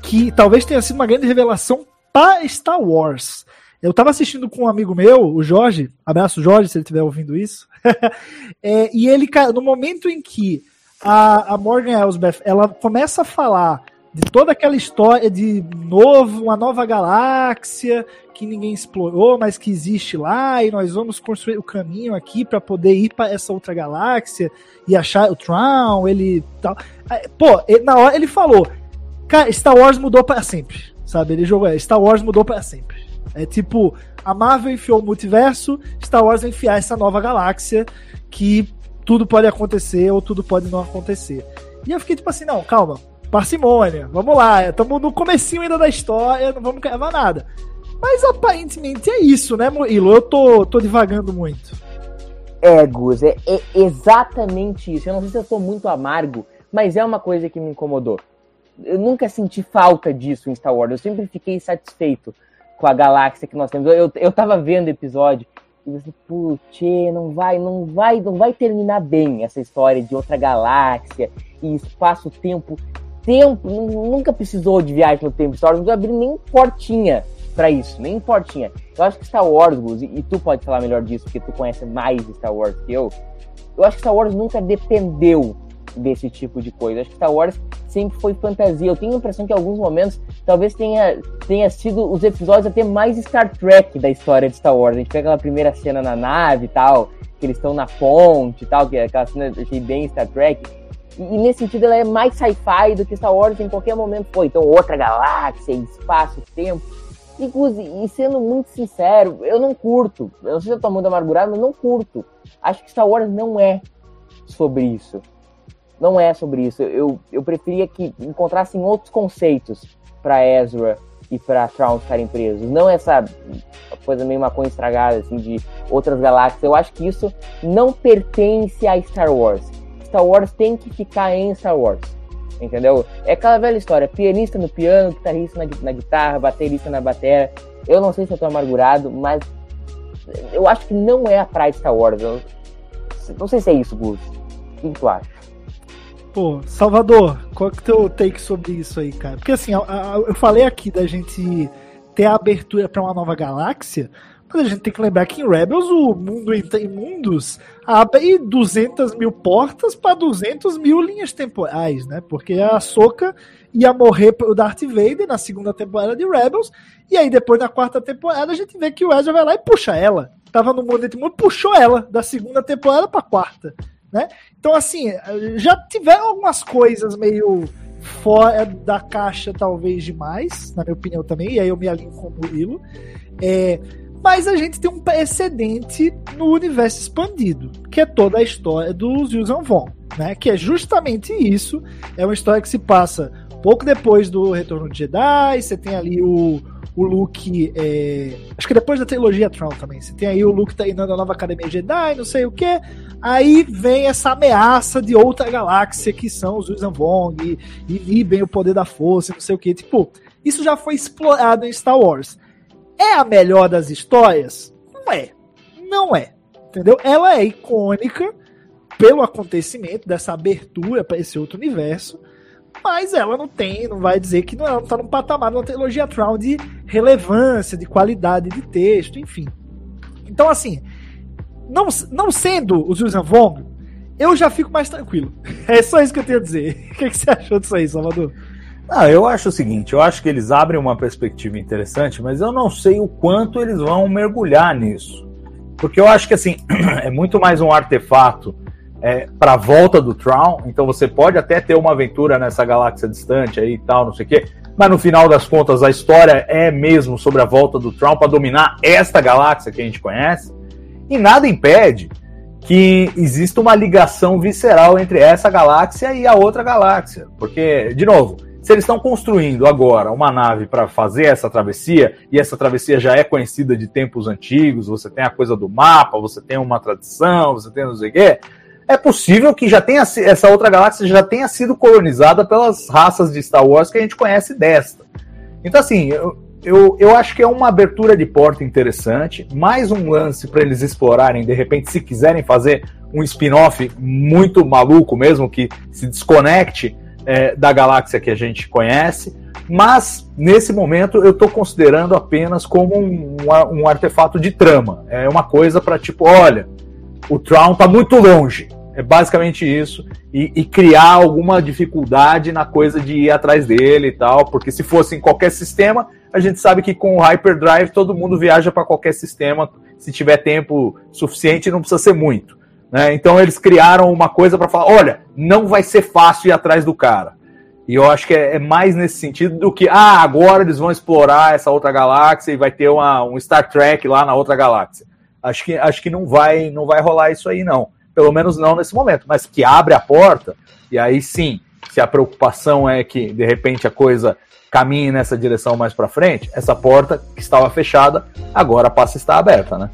que talvez tenha sido uma grande revelação para Star Wars. Eu tava assistindo com um amigo meu, o Jorge, abraço Jorge, se ele estiver ouvindo isso. é, e ele, no momento em que a, a Morgan Elsbeth ela começa a falar de toda aquela história de novo, uma nova galáxia que ninguém explorou, mas que existe lá e nós vamos construir o caminho aqui para poder ir para essa outra galáxia e achar o Tron, ele tal. Pô, na hora ele falou, Star Wars mudou para sempre, sabe? Ele jogou, é, Star Wars mudou para sempre. É tipo, a Marvel enfiou o multiverso, Star Wars vai enfiar essa nova galáxia que tudo pode acontecer ou tudo pode não acontecer. E eu fiquei tipo assim, não, calma, parcimônia, vamos lá, estamos no comecinho ainda da história, não vamos gravar nada. Mas aparentemente é isso, né, Murilo? Eu tô, tô divagando muito. É, Gus, é, é, exatamente isso. Eu não sei se eu tô muito amargo, mas é uma coisa que me incomodou. Eu nunca senti falta disso em Star Wars, eu sempre fiquei satisfeito com a galáxia que nós temos. Eu, eu tava vendo o episódio e você, putz, não vai, não vai, não vai terminar bem essa história de outra galáxia e espaço-tempo. Tempo, nunca precisou de viagem no tempo. Star Wars não abriu nem portinha para isso, nem portinha. Eu acho que Star Wars, Gus, e, e tu pode falar melhor disso, porque tu conhece mais Star Wars que eu. Eu acho que Star Wars nunca dependeu desse tipo de coisa. Acho que Star Wars sempre foi fantasia. Eu tenho a impressão que em alguns momentos talvez tenha, tenha sido os episódios até mais Star Trek da história de Star Wars. A gente pega aquela primeira cena na nave e tal, que eles estão na ponte e tal, que é aquela cena eu achei bem Star Trek. E, e nesse sentido ela é mais sci-fi do que Star Wars em qualquer momento foi. Então, outra galáxia, espaço, tempo. E, e sendo muito sincero, eu não curto. Eu não sei se eu tô muito amargurado, mas não curto. Acho que Star Wars não é sobre isso não é sobre isso. Eu, eu preferia que encontrassem outros conceitos para Ezra e para Traum ficarem presos. Não essa coisa meio maconha estragada, assim, de outras galáxias. Eu acho que isso não pertence a Star Wars. Star Wars tem que ficar em Star Wars. Entendeu? É aquela velha história: pianista no piano, guitarrista na, na guitarra, baterista na bateria. Eu não sei se eu tô amargurado, mas eu acho que não é a praia de Star Wars. Eu, não sei se é isso, Gus. O que tu acha? Pô, Salvador, qual que é o teu take sobre isso aí, cara? Porque assim, eu falei aqui da gente ter a abertura para uma nova galáxia, mas a gente tem que lembrar que em Rebels o mundo em mundos abre 200 mil portas para 200 mil linhas temporais, né? Porque a Soca ia morrer pro Darth Vader na segunda temporada de Rebels, e aí depois na quarta temporada a gente vê que o Ezra vai lá e puxa ela. Tava no mundo entre mundo, puxou ela da segunda temporada pra quarta né? Então, assim, já tiveram algumas coisas meio fora da caixa, talvez demais, na minha opinião também, e aí eu me alinho com o Murilo. É, mas a gente tem um precedente no universo expandido, que é toda a história dos Yuuzhan Vong, né? Que é justamente isso. É uma história que se passa pouco depois do Retorno de Jedi, você tem ali o, o Luke. É, acho que depois da trilogia Tron também. Você tem aí o Luke tá indo na nova Academia Jedi, não sei o que. Aí vem essa ameaça de outra galáxia que são os Yuuzhan Vong e inibem o poder da força, não sei o que. Tipo, isso já foi explorado em Star Wars. É a melhor das histórias? Não é. Não é. Entendeu? Ela é icônica pelo acontecimento dessa abertura para esse outro universo, mas ela não tem, não vai dizer que não, ela não tá num patamar de uma trilogia Tron de relevância, de qualidade de texto, enfim. Então, assim, não, não sendo o Susan Vong, eu já fico mais tranquilo. É só isso que eu tenho a dizer. O que, que você achou disso aí, Salvador? Ah, eu acho o seguinte, eu acho que eles abrem uma perspectiva interessante, mas eu não sei o quanto eles vão mergulhar nisso. Porque eu acho que assim, é muito mais um artefato é, para a volta do Tron, então você pode até ter uma aventura nessa galáxia distante aí e tal, não sei o quê, mas no final das contas a história é mesmo sobre a volta do Tron para dominar esta galáxia que a gente conhece, e nada impede que exista uma ligação visceral entre essa galáxia e a outra galáxia, porque, de novo, se eles estão construindo agora uma nave para fazer essa travessia, e essa travessia já é conhecida de tempos antigos, você tem a coisa do mapa, você tem uma tradição, você tem não sei o quê, é possível que já tenha essa outra galáxia já tenha sido colonizada pelas raças de Star Wars que a gente conhece desta. Então, assim, eu, eu, eu acho que é uma abertura de porta interessante, mais um lance para eles explorarem, de repente, se quiserem fazer um spin-off muito maluco mesmo, que se desconecte é, da galáxia que a gente conhece. Mas, nesse momento, eu estou considerando apenas como um, um, um artefato de trama. É uma coisa para tipo, olha, o Tron está muito longe. É basicamente isso. E, e, criar alguma dificuldade na coisa de ir atrás dele e tal. Porque se fosse em qualquer sistema, a gente sabe que com o Hyperdrive todo mundo viaja para qualquer sistema. Se tiver tempo suficiente, não precisa ser muito. Né? Então eles criaram uma coisa para falar: olha, não vai ser fácil ir atrás do cara. E eu acho que é, é, mais nesse sentido do que, ah, agora eles vão explorar essa outra galáxia e vai ter uma, um Star Trek lá na outra galáxia. Acho que, acho que não vai não vai rolar isso aí, não pelo menos não nesse momento, mas que abre a porta, e aí sim, se a preocupação é que de repente a coisa caminhe nessa direção mais para frente, essa porta que estava fechada agora passa a estar aberta, né?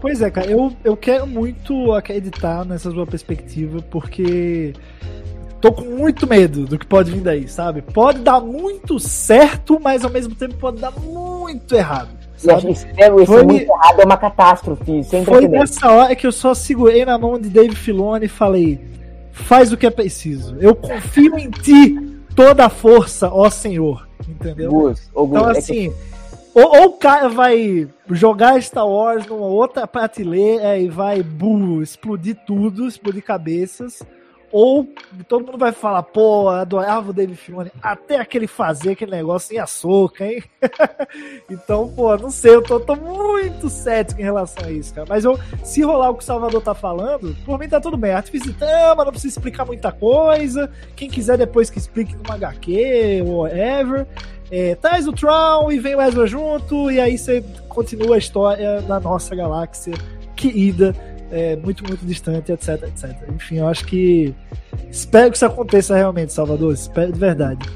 Pois é, cara, eu, eu quero muito acreditar nessa sua perspectiva, porque tô com muito medo do que pode vir daí, sabe? Pode dar muito certo, mas ao mesmo tempo pode dar muito errado. Sabe? Foi, muito errado é uma catástrofe. Sem foi nessa hora que eu só segurei na mão de Dave Filoni e falei: faz o que é preciso. Eu confio em ti toda a força, ó Senhor. Entendeu? Gus, Gus, então, assim. É que... Ou, ou, o cara vai jogar Star Wars numa outra prateleira e vai buh, explodir tudo, explodir cabeças ou todo mundo vai falar, pô, adorava o David Filoni, até aquele fazer aquele negócio em açúcar, hein? então, pô, não sei, eu tô, tô, muito cético em relação a isso, cara. Mas eu, se rolar o que o Salvador tá falando, por mim tá tudo bem. Artifício de trama, não precisa explicar muita coisa. Quem quiser depois que explique numa HQ, whatever. É, traz o Tron e vem o Ezra junto, e aí você continua a história da nossa galáxia querida é, muito, muito distante, etc, etc. Enfim, eu acho que. Espero que isso aconteça realmente, Salvador. Espero de verdade.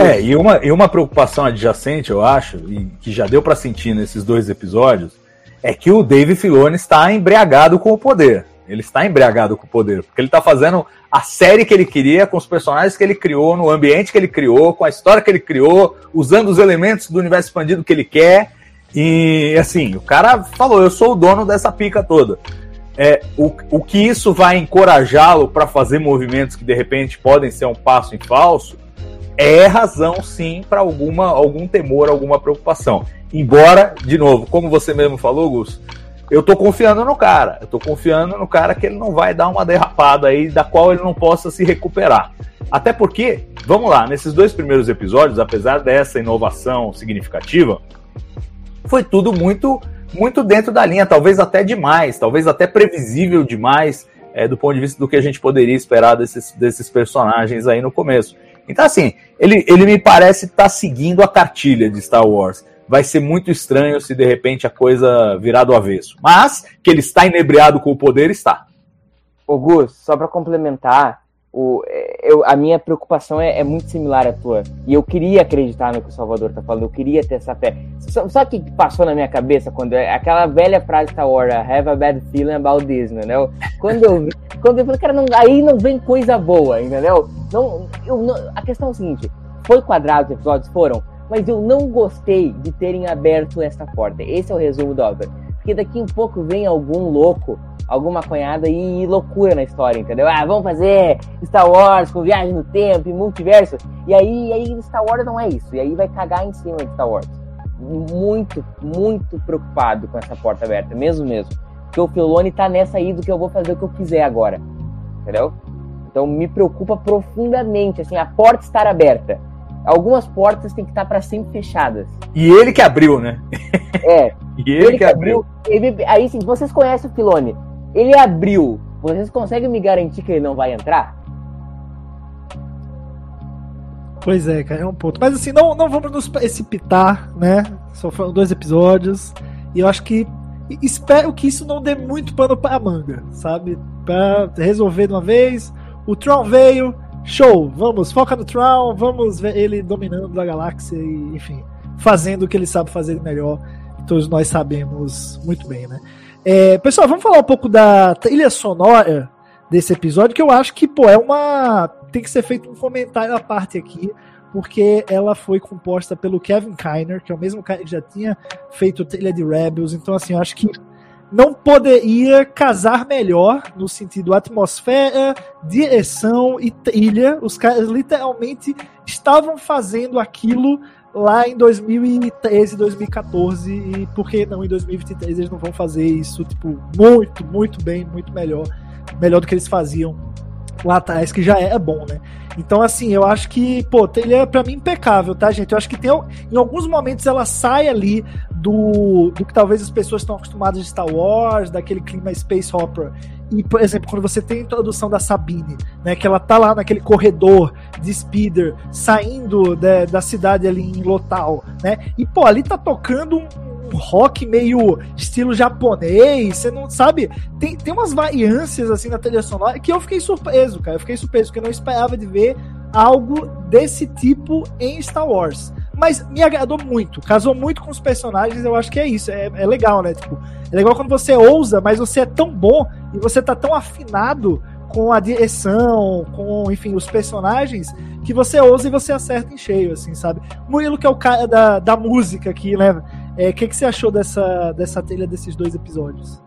É, e uma, e uma preocupação adjacente, eu acho, e que já deu para sentir nesses dois episódios, é que o Dave Filoni está embriagado com o poder. Ele está embriagado com o poder, porque ele está fazendo a série que ele queria, com os personagens que ele criou, no ambiente que ele criou, com a história que ele criou, usando os elementos do universo expandido que ele quer. E assim, o cara falou: Eu sou o dono dessa pica toda é, o, o que isso vai encorajá-lo para fazer movimentos que de repente podem ser um passo em falso, é razão sim para alguma algum temor, alguma preocupação. Embora, de novo, como você mesmo falou, Gus, eu tô confiando no cara. Eu tô confiando no cara que ele não vai dar uma derrapada aí da qual ele não possa se recuperar. Até porque, vamos lá, nesses dois primeiros episódios, apesar dessa inovação significativa, foi tudo muito muito dentro da linha, talvez até demais, talvez até previsível demais é, do ponto de vista do que a gente poderia esperar desses, desses personagens aí no começo. Então, assim, ele, ele me parece estar tá seguindo a cartilha de Star Wars. Vai ser muito estranho se de repente a coisa virar do avesso. Mas que ele está inebriado com o poder, está. Gus, só para complementar, o, eu, a minha preocupação é, é, muito similar à tua. E eu queria acreditar no que o Salvador tá falando, eu queria ter essa fé. Só, o que passou na minha cabeça quando é aquela velha frase Star Wars, have a bad feeling about this, entendeu? Quando eu, quando eu falei, cara, não, aí não vem coisa boa, entendeu? Não, eu, não, a questão é o seguinte: foi quadrado os episódios? Foram, mas eu não gostei de terem aberto essa porta. Esse é o resumo da obra. Porque daqui um pouco vem algum louco alguma cunhada e loucura na história, entendeu? Ah, vamos fazer Star Wars com viagem no tempo e multiverso. E aí, aí Star Wars não é isso. E aí vai cagar em cima de Star Wars. Muito, muito preocupado com essa porta aberta, mesmo mesmo. Porque o Filoni tá nessa aí do que eu vou fazer o que eu quiser agora. Entendeu? Então me preocupa profundamente, assim, a porta estar aberta. Algumas portas têm que estar para sempre fechadas. E ele que abriu, né? É. e ele, ele que abriu. abriu. Ele, aí sim, vocês conhecem o Filoni ele abriu. Vocês conseguem me garantir que ele não vai entrar? Pois é, cara, é um ponto. Mas assim, não, não vamos nos precipitar, né? Só foram dois episódios. E eu acho que. Espero que isso não dê muito pano pra manga, sabe? Pra resolver de uma vez. O Tron veio, show! Vamos, foca no Tron, vamos ver ele dominando a galáxia e, enfim, fazendo o que ele sabe fazer melhor. Todos nós sabemos muito bem, né? É, pessoal, vamos falar um pouco da trilha sonora desse episódio, que eu acho que, pô, é uma. Tem que ser feito um comentário à parte aqui, porque ela foi composta pelo Kevin Kiner, que é o mesmo cara que já tinha feito trilha de Rebels, então, assim, eu acho que não poderia casar melhor no sentido atmosfera, direção e trilha. Os caras literalmente estavam fazendo aquilo lá em 2013, 2014 e por que não em 2023 eles não vão fazer isso tipo muito, muito bem, muito melhor, melhor do que eles faziam lá atrás, que já é bom, né? Então, assim, eu acho que, pô, ele é pra mim impecável, tá, gente? Eu acho que tem, em alguns momentos ela sai ali do, do que talvez as pessoas estão acostumadas de Star Wars, daquele clima space opera. E, por exemplo, quando você tem a introdução da Sabine, né, que ela tá lá naquele corredor de speeder, saindo da, da cidade ali em Lotal, né? E, pô, ali tá tocando um, rock meio estilo japonês, você não sabe? Tem, tem umas variâncias assim na trilha sonora que eu fiquei surpreso, cara. Eu fiquei surpreso, porque eu não esperava de ver algo desse tipo em Star Wars. Mas me agradou muito, casou muito com os personagens, eu acho que é isso, é, é legal, né? Tipo, é legal quando você ousa, mas você é tão bom e você tá tão afinado com a direção, com, enfim, os personagens, que você ousa e você acerta em cheio, assim, sabe? Murilo, que é o cara da, da música aqui, né? O é, que, que você achou dessa, dessa trilha desses dois episódios?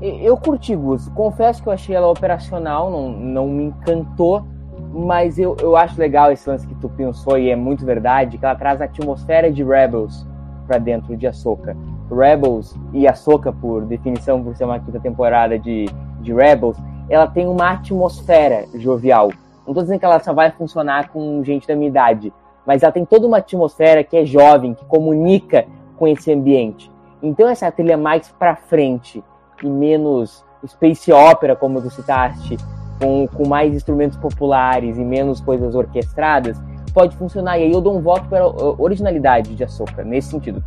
Eu curti, Gus. Confesso que eu achei ela operacional, não, não me encantou, mas eu, eu acho legal esse lance que tu pensou, e é muito verdade, que ela traz a atmosfera de Rebels para dentro de Ahsoka. Rebels e Ahsoka, por definição, por ser uma quinta temporada de, de Rebels, ela tem uma atmosfera jovial. Não tô dizendo que ela só vai funcionar com gente da minha idade, mas ela tem toda uma atmosfera que é jovem, que comunica com esse ambiente. Então essa trilha mais para frente e menos space opera, como você citaste, com, com mais instrumentos populares e menos coisas orquestradas, pode funcionar. E aí eu dou um voto para originalidade de Ahsoka, nesse sentido.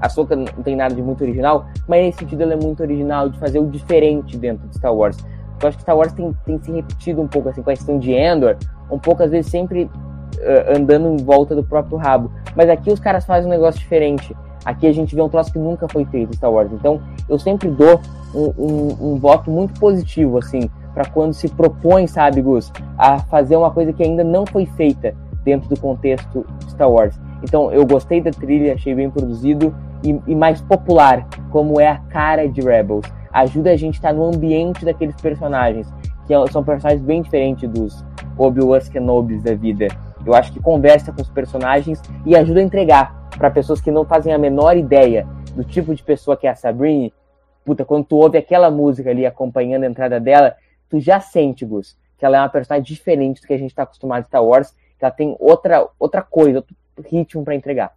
A não tem nada de muito original, mas nesse sentido ela é muito original, de fazer o diferente dentro de Star Wars. Eu acho que Star Wars tem, tem se repetido um pouco assim com a questão de Endor, um pouco às vezes sempre uh, andando em volta do próprio rabo. Mas aqui os caras fazem um negócio diferente. Aqui a gente vê um troço que nunca foi feito em Star Wars. Então eu sempre dou um, um, um voto muito positivo, assim, para quando se propõe, sabe, Gus, a fazer uma coisa que ainda não foi feita dentro do contexto Star Wars. Então eu gostei da trilha, achei bem produzido e, e mais popular, como é a cara de Rebels. Ajuda a gente a estar no ambiente daqueles personagens, que são personagens bem diferentes dos Obi-Wan Kenobis da vida. Eu acho que conversa com os personagens e ajuda a entregar para pessoas que não fazem a menor ideia do tipo de pessoa que é a Sabrine. Puta, quando tu ouve aquela música ali acompanhando a entrada dela, tu já sente, Gus, que ela é uma personagem diferente do que a gente está acostumado em Star Wars, que ela tem outra, outra coisa, outro ritmo para entregar.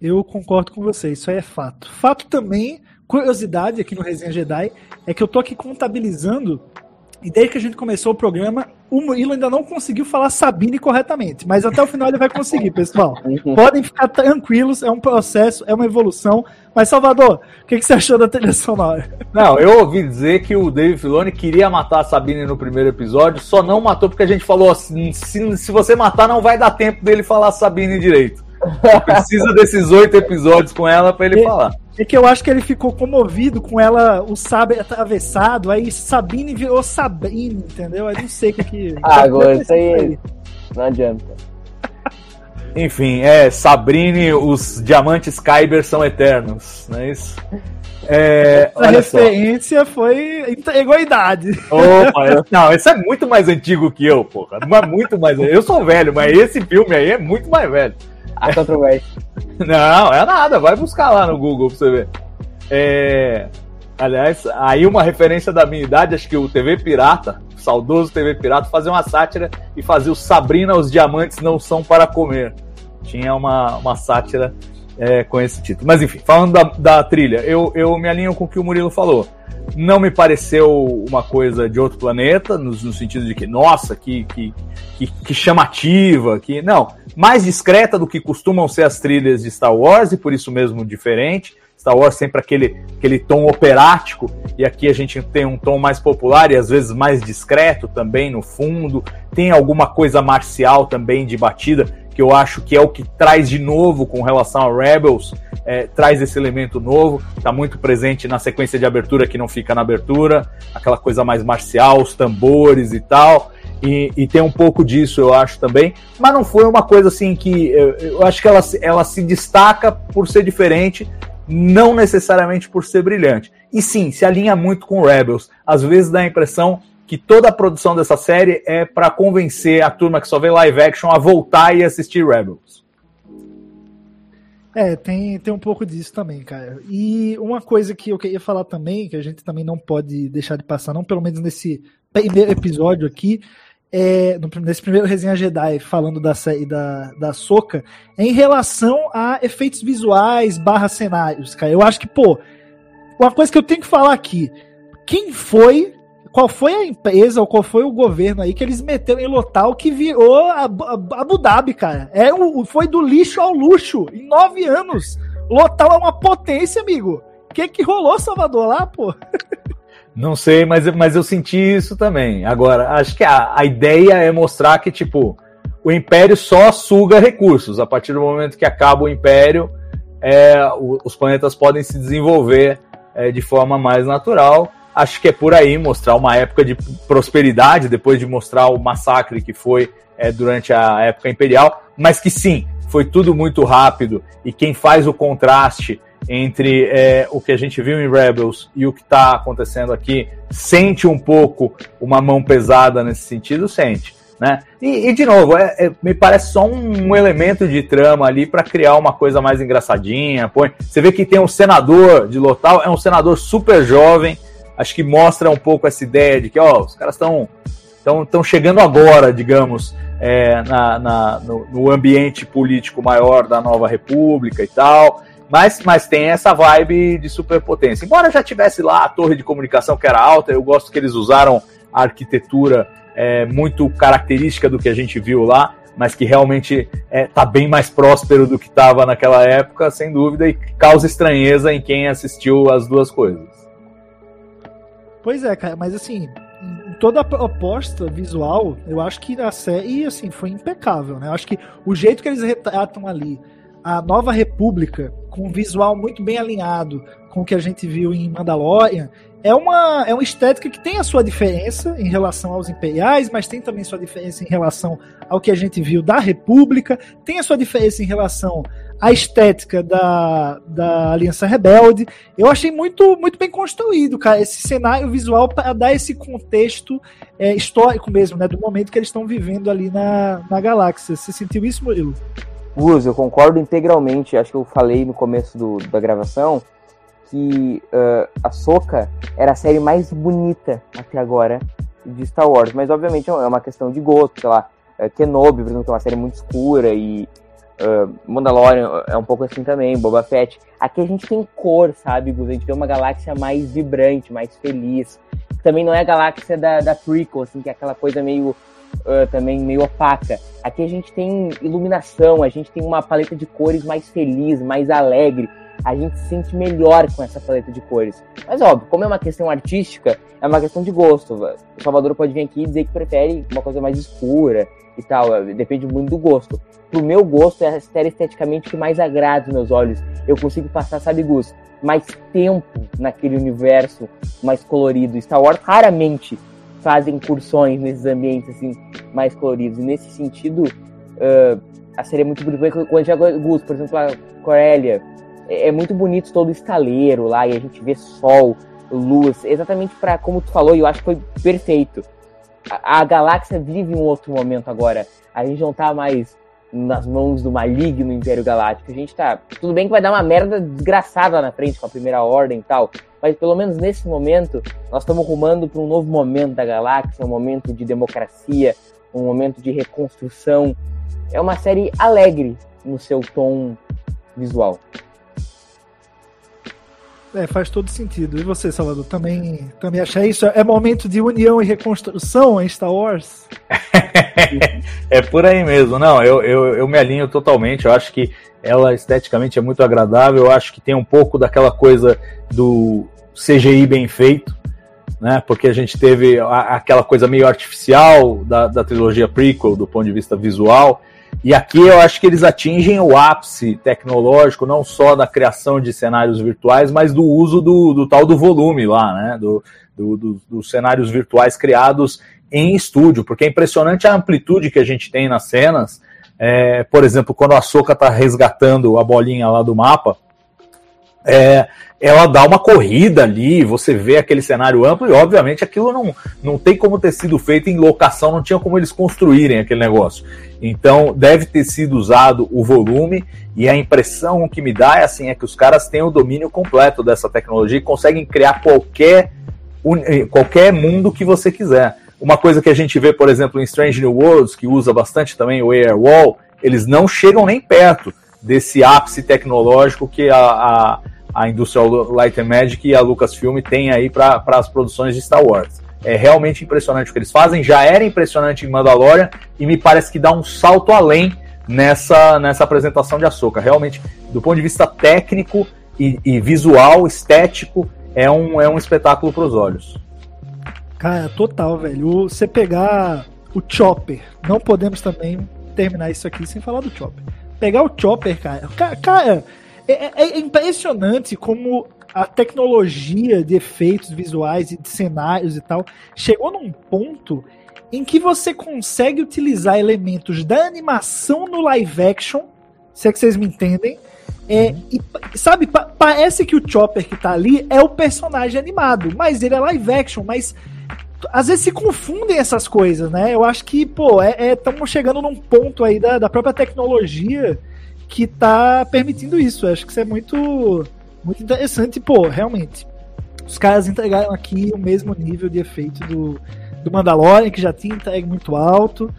Eu concordo com você, isso é fato. Fato também, curiosidade aqui no Resenha Jedi, é que eu tô aqui contabilizando E desde que a gente começou o programa, o Murilo ainda não conseguiu falar Sabine corretamente. Mas até o final ele vai conseguir, pessoal. Podem ficar tranquilos, é um processo, é uma evolução. Mas, Salvador, o que, que, você achou da trilha sonora? Não, eu ouvi dizer que o Dave Filoni queria matar a Sabine no primeiro episódio, só não matou porque a gente falou assim: se, se você matar, não vai dar tempo dele falar Sabine direito. Precisa desses oito episódios com ela para ele falar. É que eu acho que ele ficou comovido com ela, o sabre atravessado, aí Sabine virou Sabine, entendeu? Aí não sei o que que. Ah, agora isso aí não adianta. Enfim, é, Sabrine, os diamantes Kyber são eternos, não é isso? É, a referência só. foi. entregou a idade. Opa, não, esse é muito mais antigo que eu, porra. Não é muito mais. Eu sou velho, mas esse filme aí é muito mais velho. A controvérsia. Não, é nada, vai buscar lá no Google pra você ver. É... Aliás, aí uma referência da minha idade, acho que o TV Pirata, o saudoso TV Pirata, fazia uma sátira e fazia o Sabrina, os diamantes não são para comer. Tinha uma, uma sátira é, com esse título. Mas enfim, falando da, da trilha, eu, eu me alinho com o que o Murilo falou. Não me pareceu uma coisa de outro planeta, no, no sentido de que, nossa, que, que, que, que chamativa, que. Não, mais discreta do que costumam ser as trilhas de Star Wars e por isso mesmo diferente. Star Wars sempre aquele, aquele tom operático, e aqui a gente tem um tom mais popular e às vezes mais discreto também no fundo. Tem alguma coisa marcial também de batida, que eu acho que é o que traz de novo com relação a Rebels, é, traz esse elemento novo, está muito presente na sequência de abertura que não fica na abertura, aquela coisa mais marcial, os tambores e tal. E, e, tem um pouco disso, eu acho também. Mas não foi uma coisa assim que. Eu, eu acho que ela, ela se destaca por ser diferente, não necessariamente por ser brilhante. E sim, se alinha muito com Rebels. Às vezes dá a impressão que toda a produção dessa série é para convencer a turma que só vê live action a voltar e assistir Rebels. É, tem, tem um pouco disso também, cara. E uma coisa que eu queria falar também, que a gente também não pode deixar de passar, não pelo menos nesse primeiro episódio aqui, é, no, nesse primeiro resenha Jedi, falando da série da, da Soca, é em relação a efeitos visuais barra cenários, cara. Eu acho que, pô, uma coisa que eu tenho que falar aqui, quem foi, qual foi a empresa ou qual foi o governo aí que eles meteram em Lotal que virou Abu Dhabi, cara? É, foi do lixo ao luxo, em nove anos. Lotal é uma potência, amigo. O que que rolou, Salvador, lá, pô? Não sei, mas, mas eu senti isso também. Agora, acho que a, a ideia é mostrar que, tipo, o Império só suga recursos. A partir do momento que acaba o Império, é, o, os planetas podem se desenvolver é, de forma mais natural. Acho que é por aí mostrar uma época de prosperidade, depois de mostrar o massacre que foi é, durante a época imperial, mas que sim, foi tudo muito rápido. E quem faz o contraste entre é, o que a gente viu em Rebels e o que está acontecendo aqui, sente um pouco uma mão pesada nesse sentido, sente. Né? E, e de novo, é, é, me parece só um, elemento de trama ali para criar uma coisa mais engraçadinha. Põe. Você vê que tem um senador de Lotal, é um senador super jovem, acho que mostra um pouco essa ideia de que ó, os caras estão chegando agora, digamos, é, na, na no, no ambiente político maior da nova república e tal. Mas, mas tem essa vibe de superpotência. Embora já tivesse lá a torre de comunicação que era alta, eu gosto que eles usaram a arquitetura é, muito característica do que a gente viu lá, mas que realmente está é, tá bem mais próspero do que estava naquela época, sem dúvida, e causa estranheza em quem assistiu as duas coisas. Pois é, cara, mas assim, toda a proposta visual, eu acho que a série assim, foi impecável, né? Eu acho que o jeito que eles retratam ali a Nova República, com um visual muito bem alinhado com o que a gente viu em Mandalorian, é uma, é uma estética que tem a sua diferença em relação aos imperiais, mas tem também sua diferença em relação ao que a gente viu da República, tem a sua diferença em relação à estética da, da Aliança Rebelde. Eu achei muito, muito bem construído, cara, esse cenário visual para dar esse contexto é, histórico mesmo, né, do momento que eles estão vivendo ali na, na galáxia. Você sentiu isso, Murilo? Gus, eu concordo integralmente. Acho que eu falei no começo do, da gravação que uh, a Soca era a série mais bonita até agora de Star Wars. Mas, obviamente, é uma questão de gosto. Sei lá, uh, Kenobi, por exemplo, é uma série muito escura e uh, Mandalorian é um pouco assim também, Boba Fett. Aqui a gente tem cor, sabe, Gus? A gente tem uma galáxia mais vibrante, mais feliz. também não é a galáxia da, da prequel, assim, que é aquela coisa meio uh, também meio opaca. Aqui a gente tem iluminação, a gente tem uma paleta de cores mais feliz, mais alegre. A gente se sente melhor com essa paleta de cores. Mas óbvio, como é uma questão artística, é uma questão de gosto. O Salvador pode vir aqui e dizer que prefere uma coisa mais escura e tal. Depende muito do gosto. Pro meu gosto, é a esteticamente que mais agrada os meus olhos. Eu consigo passar, sabe, Gus, mais tempo naquele universo mais colorido. Star Wars raramente fazem incursões nesses ambientes assim mais coloridos. E nesse sentido, uh, a série é muito bonita. Quando já Gus, por exemplo, a Corélia, é, é muito bonito todo o estaleiro lá e a gente vê sol, luz, exatamente para como tu falou, e eu acho que foi perfeito. A, a galáxia vive um outro momento agora. A gente não tá mais nas mãos do maligno Império Galáctico. A gente tá. Tudo bem que vai dar uma merda desgraçada na frente com a primeira ordem e tal mas pelo menos nesse momento nós estamos rumando para um novo momento da galáxia, um momento de democracia, um momento de reconstrução. É uma série alegre no seu tom visual. É, faz todo sentido. E você, Salvador, também, também acha isso? É momento de união e reconstrução em Star Wars? é por aí mesmo. Não, eu, eu, eu me alinho totalmente. Eu acho que ela esteticamente é muito agradável. Eu acho que tem um pouco daquela coisa do CGI bem feito, né? Porque a gente teve a, aquela coisa meio artificial da, da trilogia prequel do ponto de vista visual. E aqui eu acho que eles atingem o ápice tecnológico, não só da criação de cenários virtuais, mas do uso do, do tal do volume lá, né? Do, do, do, dos cenários virtuais criados em estúdio, porque é impressionante a amplitude que a gente tem nas cenas. É, por exemplo, quando a Soca está resgatando a bolinha lá do mapa, é, ela dá uma corrida ali, você vê aquele cenário amplo e obviamente aquilo não, não tem como ter sido feito em locação, não tinha como eles construírem aquele negócio. Então deve ter sido usado o volume e a impressão que me dá é assim é que os caras têm o domínio completo dessa tecnologia e conseguem criar qualquer eh, qualquer mundo que você quiser. Uma coisa que a gente vê, por exemplo, em Strange New Worlds, que usa bastante também o Airwall, eles não chegam nem perto desse ápice tecnológico que a, a a Industrial Light and Magic e a Lucasfilm têm aí para as produções de Star Wars. É realmente impressionante o que eles fazem, já era impressionante em Mandalorian e me parece que dá um salto além nessa, nessa apresentação de Ahsoka. Realmente, do ponto de vista técnico e, e visual, estético, é um, é um espetáculo para os olhos. Cara, total, velho. Você pegar o Chopper, não podemos também terminar isso aqui sem falar do Chopper. Pegar o Chopper, cara. Cara, é, é, é, impressionante como a tecnologia de efeitos visuais e de cenários e tal chegou num ponto em que você consegue utilizar elementos da animação no live action, se é que vocês me entendem. É, e, sabe, pa parece que o Chopper que tá ali é o personagem animado, mas ele é live action, mas às vezes se confundem essas coisas, né? Eu acho que, pô, estamos é, é chegando num ponto aí da, da própria tecnologia que tá permitindo isso. Eu acho que isso é muito, muito interessante. Pô, realmente. Os caras entregaram aqui o mesmo nível de efeito do, do Mandalorian, que já tinha entregue muito alto.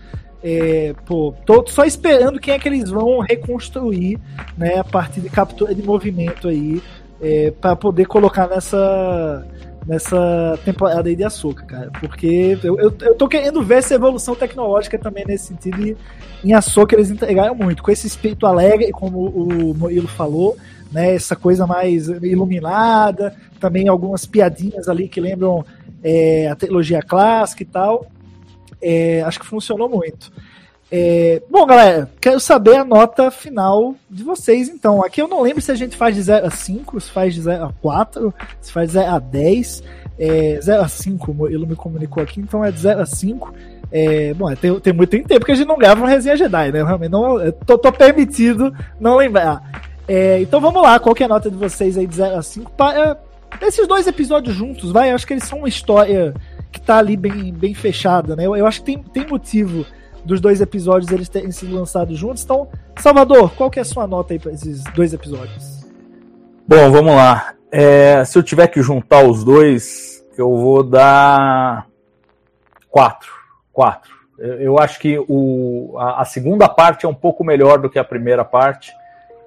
É, pô, tô só esperando quem é que eles vão reconstruir, né, a partir de captura de movimento aí, é, para poder colocar nessa nessa temporada aí de Açúcar, cara. Porque eu, eu, eu, tô querendo ver essa evolução tecnológica também nesse sentido. E em Açúcar eles entregaram muito. Com esse espírito alegre, como o Murilo falou, né? Essa coisa mais iluminada. Também algumas piadinhas ali que lembram é, a trilogia clássica e tal. É, acho que funcionou muito. É, bom, galera, quero saber a nota final de vocês, então. Aqui eu não lembro se a gente faz de 0 a 5, se faz de 0 a 4, se faz de 0 a 10. É, 0 a 5, ele me comunicou aqui, então é de 0 a 5. É, bom, é, tem, tem muito tempo que a gente não grava uma resenha Jedi, né? Realmente não, tô, tô permitido não lembrar. É, então vamos lá, qual é a nota de vocês aí de 0 a 5 para esses dois episódios juntos, vai? Eu acho que eles são uma história que tá ali bem, bem fechada, né? Eu, eu acho que tem, tem motivo dos dois episódios eles terem sido lançados juntos. Então, Salvador, qual que é a sua nota aí para esses dois episódios? Bom, vamos lá. É, se eu tiver que juntar os dois, eu vou dar quatro. Quatro. Eu acho que o, a, a segunda parte é um pouco melhor do que a primeira parte.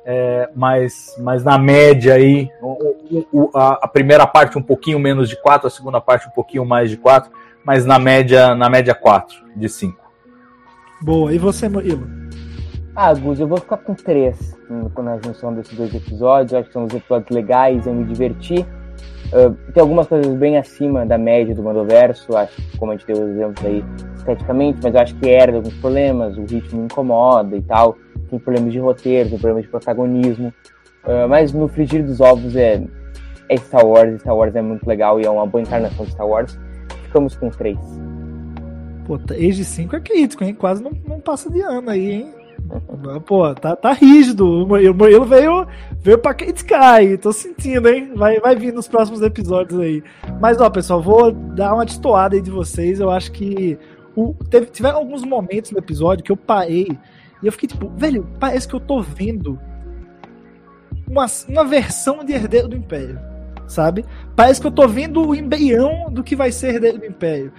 É, mas, mas na média aí, o, o, a, a, primeira parte um pouquinho menos de 4, a segunda parte um pouquinho mais de 4, mas na média, na média 4 de 5. Boa, e você, Murilo? Ah, Gus, eu vou ficar com 3 na junção desses dois episódios. Eu acho que são os episódios legais, eu me diverti. Uh, tem algumas coisas bem acima da média do Mandoverso, acho que, como a gente deu exemplos aí, esteticamente, mas eu acho que era alguns problemas, o ritmo incomoda e tal, tem problemas de roteiro, tem problemas de protagonismo, uh, mas no frigir dos ovos é, é Star Wars, Star Wars é muito legal e é uma boa encarnação de Star Wars. Ficamos com três. Pô, Age 5 é crítico, hein? Quase não, não passa de ano aí, hein? Pô, tá, tá rígido. O Murilo veio, veio pra criticar tô sentindo, hein? Vai, vai vir nos próximos episódios aí. Mas, ó, pessoal, vou dar uma destoada aí de vocês. Eu acho que o, teve, tiveram alguns momentos no episódio que eu parei e eu fiquei tipo, velho, parece que eu tô vendo uma, uma versão de Herdeiro do Império sabe? Parece que eu tô vendo o embrião do que vai ser Herdeiro do Império.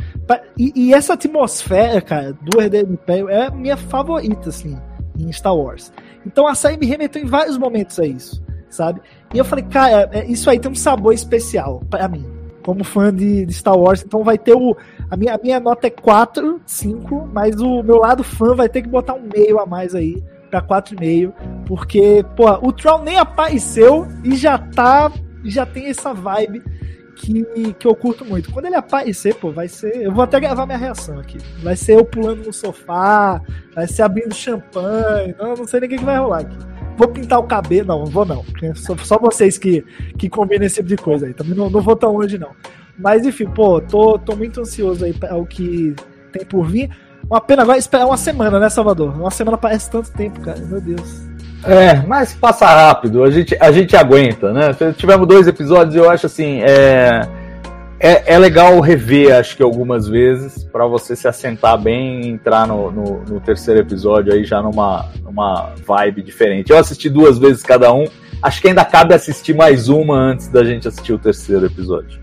E, e, essa atmosfera, cara, do Herdeiro do Império é a minha favorita, assim em Star Wars. Então a série me remeteu em vários momentos a isso, sabe? E eu falei, cara, é, isso aí tem um sabor especial para mim, como fã de, de, Star Wars. Então vai ter o. A minha, a minha nota é 4, 5, mas o meu lado fã vai ter que botar um meio a mais aí pra 4,5, porque, pô, o Troll nem apareceu e já tá. Já tem essa vibe que, que eu curto muito. Quando ele aparecer, pô, vai ser. Eu vou até gravar minha reação aqui. Vai ser eu pulando no sofá, vai ser abrindo champanhe. Não, não sei nem o que vai rolar aqui. Vou pintar o cabelo. Não, não vou não. Só, só vocês que, que combinam esse tipo de coisa aí. Também não, não vou tão longe, não. Mas enfim, pô, tô, tô muito ansioso aí para o que tem por vir. Uma pena agora esperar uma semana, né, Salvador? Uma semana parece tanto tempo, cara. Meu Deus. É, mas passa rápido, a gente, a gente aguenta, né? Tivemos dois episódios eu acho assim, é, é, é legal rever, acho que algumas vezes, para você se assentar bem e entrar no, no, no, terceiro episódio aí já numa, numa vibe diferente. Eu assisti duas vezes cada um, acho que ainda cabe assistir mais uma antes da gente assistir o terceiro episódio.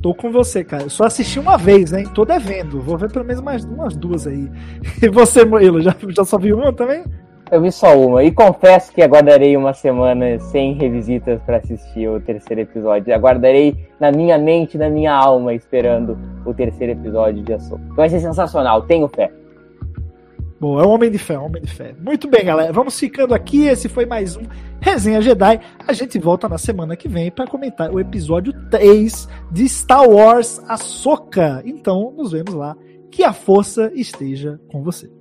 Tô com você, cara. Eu só assisti uma vez, hein? Tô devendo. Vou ver pelo menos mais umas duas aí. E você, Murilo, já, já só viu uma também? Eu vi só uma e confesso que aguardarei uma semana sem revisitas para assistir o terceiro episódio. Aguardarei na minha mente, na minha alma, esperando o terceiro episódio de Ahsoka. Vai ser sensacional, tenho fé. Bom, é um homem de fé, um homem de fé. Muito bem, galera. Vamos ficando aqui. Esse foi mais um Resenha Jedi. A gente volta na semana que vem para comentar o episódio 3 de Star Wars Ahsoka. Então, nos vemos lá. Que a força esteja com você.